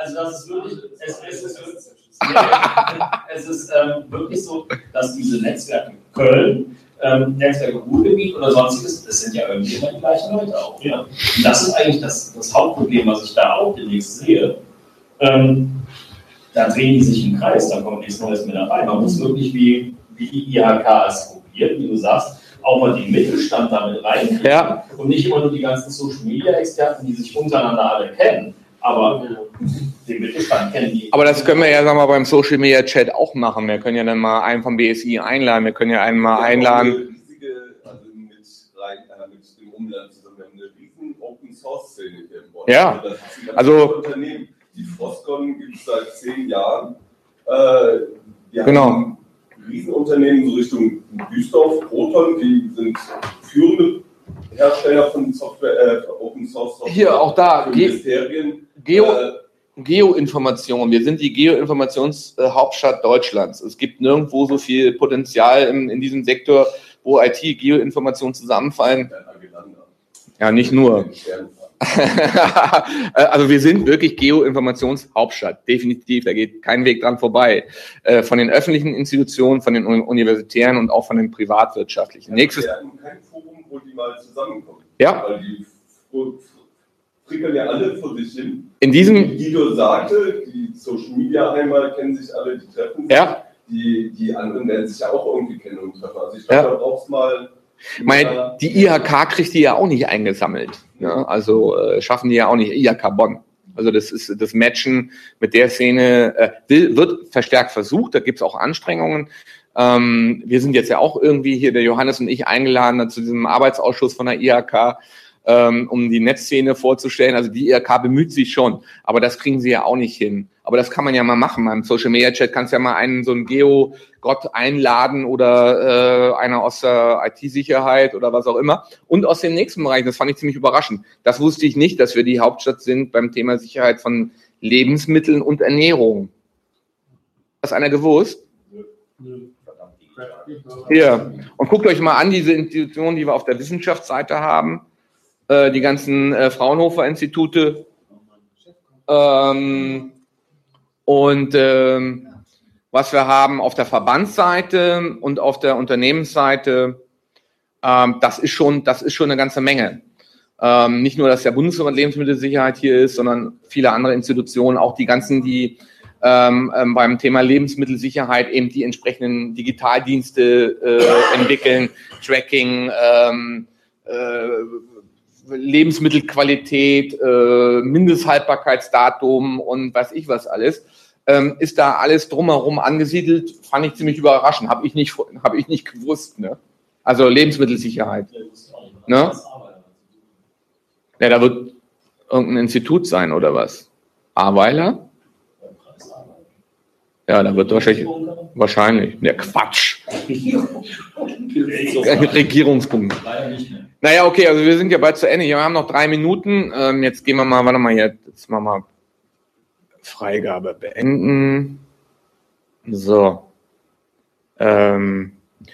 Also das ist wirklich, es, es ist, es ist ähm, wirklich so, dass diese Netzwerke Köln, ähm, Netzwerke Ruhrgebiet oder sonstiges, das sind ja irgendwie immer die gleichen Leute auch. Ja? Und das ist eigentlich das, das Hauptproblem, was ich da auch demnächst sehe. Ähm, da drehen die sich im Kreis, da kommt nichts Neues mehr dabei. Man muss wirklich wie wie die IHK es probiert, wie du sagst, auch mal den Mittelstand damit rein ja. und nicht immer nur die ganzen Social Media Experten, die sich untereinander alle kennen, aber den Mittelstand kennen die. Aber das können wir ja sagen wir, beim Social Media Chat auch machen. Wir können ja dann mal einen vom BSI einladen, wir können ja einen mal einladen. Also äh, mit dem Umland zusammen. Wir haben eine riesen Open Source Szene hier in Bonn. Ja, also die Frostcon gibt es seit zehn Jahren. Äh, genau. Riesenunternehmen, so Richtung Duisdorf, Proton, die sind führende Hersteller von Software, äh, Open Source Software. Hier, auch da, Ge Geo, äh, Geoinformation. Wir sind die Geoinformationshauptstadt Deutschlands. Es gibt nirgendwo so viel Potenzial in, in diesem Sektor, wo IT, Geoinformation zusammenfallen. Ja, nicht nur. also wir sind wirklich Geoinformationshauptstadt, definitiv, da geht kein Weg dran vorbei. Äh, von den öffentlichen Institutionen, von den universitären und auch von den privatwirtschaftlichen. Ja, Nächstes. Wir mal zusammenkommen. Ja. Weil die frickeln ja alle vor sich hin. In diesem. Wie Guido sagte, die Social Media einmal kennen sich alle, die treffen sich. Ja. Die, die anderen werden sich ja auch irgendwie kennen und treffen. Also ich glaube, ja. da brauchst mal meine, die IHK kriegt die ja auch nicht eingesammelt. Ne? Also äh, schaffen die ja auch nicht IHK Bonn. Also das ist das Matchen mit der Szene äh, will, wird verstärkt versucht. Da gibt es auch Anstrengungen. Ähm, wir sind jetzt ja auch irgendwie hier, der Johannes und ich, eingeladen zu diesem Arbeitsausschuss von der IHK, ähm, um die Netzszene vorzustellen. Also die IHK bemüht sich schon, aber das kriegen sie ja auch nicht hin. Aber das kann man ja mal machen. Beim Social Media Chat kannst du ja mal einen so einen Geo-Gott einladen oder äh, einer aus der IT-Sicherheit oder was auch immer. Und aus dem nächsten Bereich, das fand ich ziemlich überraschend. Das wusste ich nicht, dass wir die Hauptstadt sind beim Thema Sicherheit von Lebensmitteln und Ernährung. Hat das einer gewusst? Hier. Und guckt euch mal an, diese Institutionen, die wir auf der Wissenschaftsseite haben. Äh, die ganzen äh, Fraunhofer-Institute. Ähm, und ähm, was wir haben auf der Verbandsseite und auf der Unternehmensseite, ähm, das ist schon, das ist schon eine ganze Menge. Ähm, nicht nur, dass der Bundesverband Lebensmittelsicherheit hier ist, sondern viele andere Institutionen, auch die ganzen, die ähm, ähm, beim Thema Lebensmittelsicherheit eben die entsprechenden Digitaldienste äh, entwickeln, Tracking, ähm, äh, Lebensmittelqualität, äh, Mindesthaltbarkeitsdatum und weiß ich was alles ähm, ist da alles drumherum angesiedelt. Fand ich ziemlich überraschend. Habe ich nicht, hab ich nicht gewusst. Ne? Also Lebensmittelsicherheit. Ne? Ja, da wird irgendein Institut sein oder was? Aweiler? Ja, da wird wahrscheinlich, wahrscheinlich, der Quatsch. Regierungspunkt. Naja, okay, also wir sind ja bald zu Ende. Wir haben noch drei Minuten. Ähm, jetzt gehen wir mal, warte mal hier, jetzt machen wir mal Freigabe beenden. So. Ähm,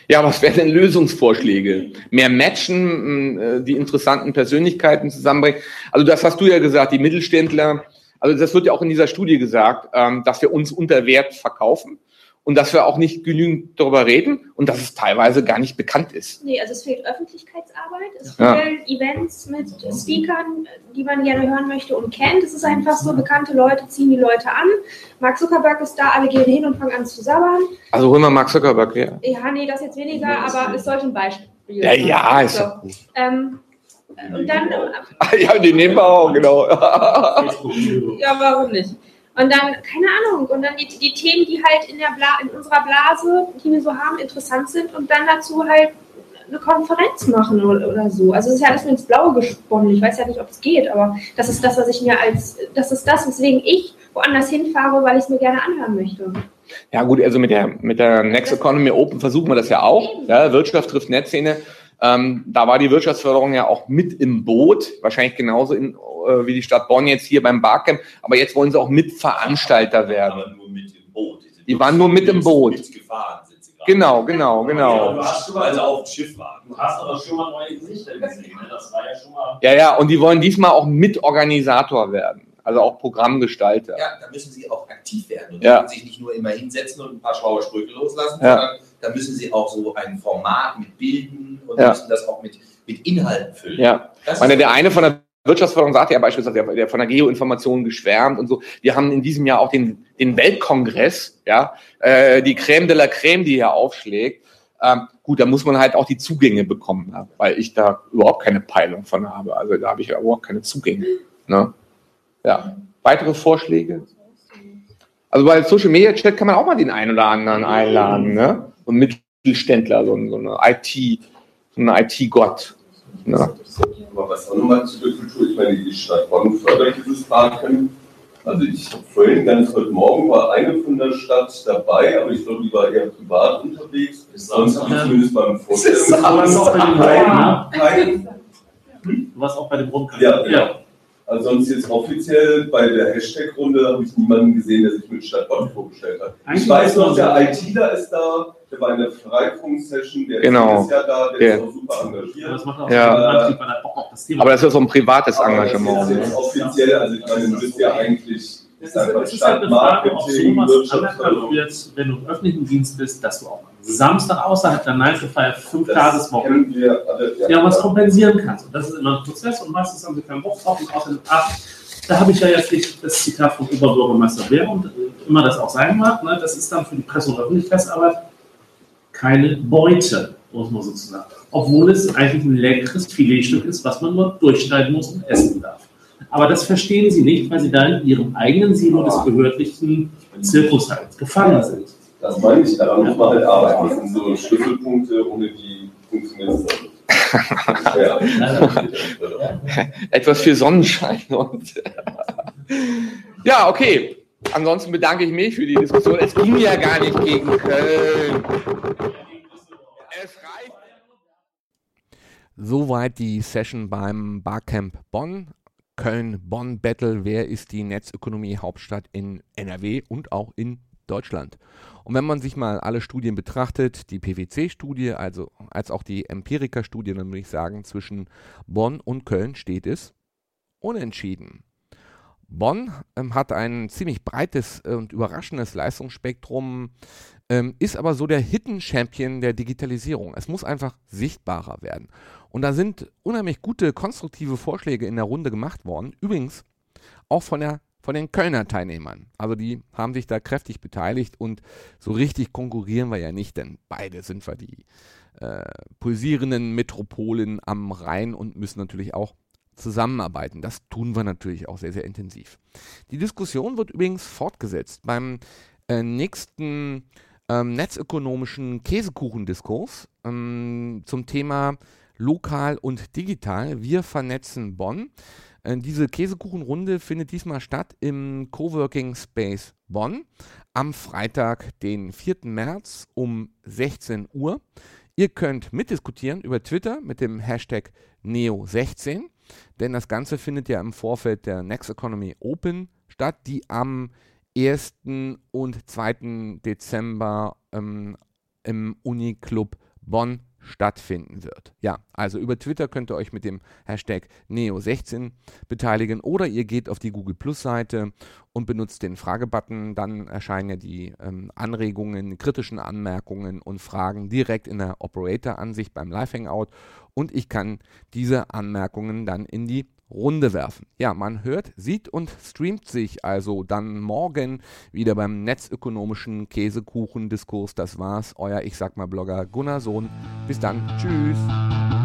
ja, was wären denn Lösungsvorschläge? Mehr matchen, äh, die interessanten Persönlichkeiten zusammenbringen. Also das hast du ja gesagt, die Mittelständler. Also das wird ja auch in dieser Studie gesagt, ähm, dass wir uns unter Wert verkaufen und dass wir auch nicht genügend darüber reden und dass es teilweise gar nicht bekannt ist. Nee, also es fehlt Öffentlichkeitsarbeit, es fehlen ja. Events mit Speakern, die man gerne hören möchte und kennt. Es ist einfach so, bekannte Leute ziehen die Leute an. Mark Zuckerberg ist da, alle gehen hin und fangen an zu sabbern. Also holen wir Mark Zuckerberg her. Ja, nee, das jetzt weniger, aber es sollte ein Beispiel Ja, ja, ist so. Ähm, und dann. ja, die nehmen wir auch, genau. ja, warum nicht? Und dann, keine Ahnung, und dann die, die Themen, die halt in, der Bla, in unserer Blase, die wir so haben, interessant sind und dann dazu halt eine Konferenz machen oder, oder so. Also es ist ja alles mir ins Blaue gesponnen. Ich weiß ja nicht, ob es geht, aber das ist das, was ich mir als, das ist das, weswegen ich woanders hinfahre, weil ich es mir gerne anhören möchte. Ja gut, also mit der, mit der Next Economy Open versuchen wir das ja auch. Ja, Wirtschaft trifft Netzszene. Ähm, da war die Wirtschaftsförderung ja auch mit im Boot, wahrscheinlich genauso in, äh, wie die Stadt Bonn jetzt hier beim Barcamp. Aber jetzt wollen sie auch Mitveranstalter werden. Aber nur mit im Boot. Die, die waren nur mit im Boot. Gefahren sind sie Genau, genau, genau. Ja, du hast schon mal, also auf dem Schiff waren. Du hast aber schon mal neue Gesichter gesehen. Ne? Das war ja schon mal. Ja, ja, und die wollen diesmal auch Mitorganisator werden. Also auch Programmgestalter. Ja, da müssen sie auch aktiv werden und ja. sich nicht nur immer hinsetzen und ein paar schlaue Sprüche loslassen, ja. sondern da müssen sie auch so ein Format mit bilden und ja. müssen das auch mit, mit Inhalten füllen. Ja, das meine, der eine von der Wirtschaftsförderung sagte ja beispielsweise, der, der von der Geoinformation geschwärmt und so. Wir haben in diesem Jahr auch den, den Weltkongress, ja, äh, die Crème de la Crème, die hier aufschlägt. Ähm, gut, da muss man halt auch die Zugänge bekommen, ja, weil ich da überhaupt keine Peilung von habe. Also da habe ich überhaupt keine Zugänge. Ne? Ja. Weitere Vorschläge? Also bei Social Media Chat kann man auch mal den einen oder anderen einladen, ne? So ein Mittelständler, so, so eine IT, so eine IT-Gott. Ne? Aber was auch nochmal zu der Kultur, ich meine, die Stadt Bonn fördert dieses Parken. Also ich habe vorhin ganz heute Morgen war eine von der Stadt dabei, aber ich glaube, die war eher privat unterwegs. Sonst zumindest beim Vorstellungsgespräch. Du warst auch bei dem Rundgang. Ja, genau. Ja. Also sonst jetzt offiziell bei der Hashtag-Runde habe ich niemanden gesehen, der sich mit Stadt Bonn vorgestellt hat. Eigentlich ich weiß noch, der ITler ist da, der war in der Freifunk-Session, der genau. ist ja da, der okay. ist auch super engagiert. Das macht auch ja. Antrieb, Aber das ist ja so ein privates Engagement. Das ist jetzt offiziell, also ich meine, du bist ja eigentlich ist einfach es ist halt eine Frage, ob sowas anerkannt wird, wenn du im öffentlichen Dienst bist, dass du auch Samstag außerhalb der 9 to 5 fünf Tageswoche ja, ja, was kompensieren kannst. Und das ist immer ein Prozess und meistens haben sie keinen Bock drauf und außerdem, ach, da habe ich ja jetzt nicht das Zitat vom Oberbürgermeister Wehr und immer das auch sein mag. Ne? Das ist dann für die Presse- und Öffentlichkeitsarbeit keine Beute, muss man sozusagen. Obwohl es eigentlich ein leckeres Filetstück ist, was man nur durchschneiden muss und essen darf. Aber das verstehen sie nicht, weil sie da in ihrem eigenen Silo des behördlichen Zirkus halt gefangen sind. Das meine ich, daran muss man halt arbeiten. Das sind so Schlüsselpunkte, ohne die funktioniert es nicht. Etwas für Sonnenschein und ja, okay. Ansonsten bedanke ich mich für die Diskussion. Es ging ja gar nicht gegen Köln. Es reicht. Soweit die Session beim Barcamp Bonn. Köln-Bonn-Battle. Wer ist die Netzökonomie-Hauptstadt in NRW und auch in Deutschland? Und wenn man sich mal alle Studien betrachtet, die PwC-Studie, also als auch die Empiriker-Studie, dann würde ich sagen, zwischen Bonn und Köln steht es unentschieden. Bonn ähm, hat ein ziemlich breites und überraschendes Leistungsspektrum, ähm, ist aber so der Hidden Champion der Digitalisierung. Es muss einfach sichtbarer werden. Und da sind unheimlich gute, konstruktive Vorschläge in der Runde gemacht worden. Übrigens auch von, der, von den Kölner Teilnehmern. Also die haben sich da kräftig beteiligt und so richtig konkurrieren wir ja nicht, denn beide sind wir die äh, pulsierenden Metropolen am Rhein und müssen natürlich auch zusammenarbeiten. Das tun wir natürlich auch sehr, sehr intensiv. Die Diskussion wird übrigens fortgesetzt beim äh, nächsten ähm, netzökonomischen Käsekuchendiskurs ähm, zum Thema lokal und digital. Wir vernetzen Bonn. Äh, diese Käsekuchenrunde findet diesmal statt im Coworking Space Bonn am Freitag, den 4. März um 16 Uhr. Ihr könnt mitdiskutieren über Twitter mit dem Hashtag Neo16, denn das Ganze findet ja im Vorfeld der Next Economy Open statt, die am 1. und 2. Dezember ähm, im Uniclub Bonn stattfinden wird. Ja, also über Twitter könnt ihr euch mit dem Hashtag Neo16 beteiligen oder ihr geht auf die Google Plus Seite und benutzt den Fragebutton. Dann erscheinen ja die ähm, Anregungen, kritischen Anmerkungen und Fragen direkt in der Operator-Ansicht beim Live-Hangout und ich kann diese Anmerkungen dann in die Runde werfen. Ja, man hört, sieht und streamt sich also dann morgen wieder beim netzökonomischen Käsekuchen-Diskurs. Das war's, euer Ich sag mal Blogger Gunnar Sohn. Bis dann, tschüss.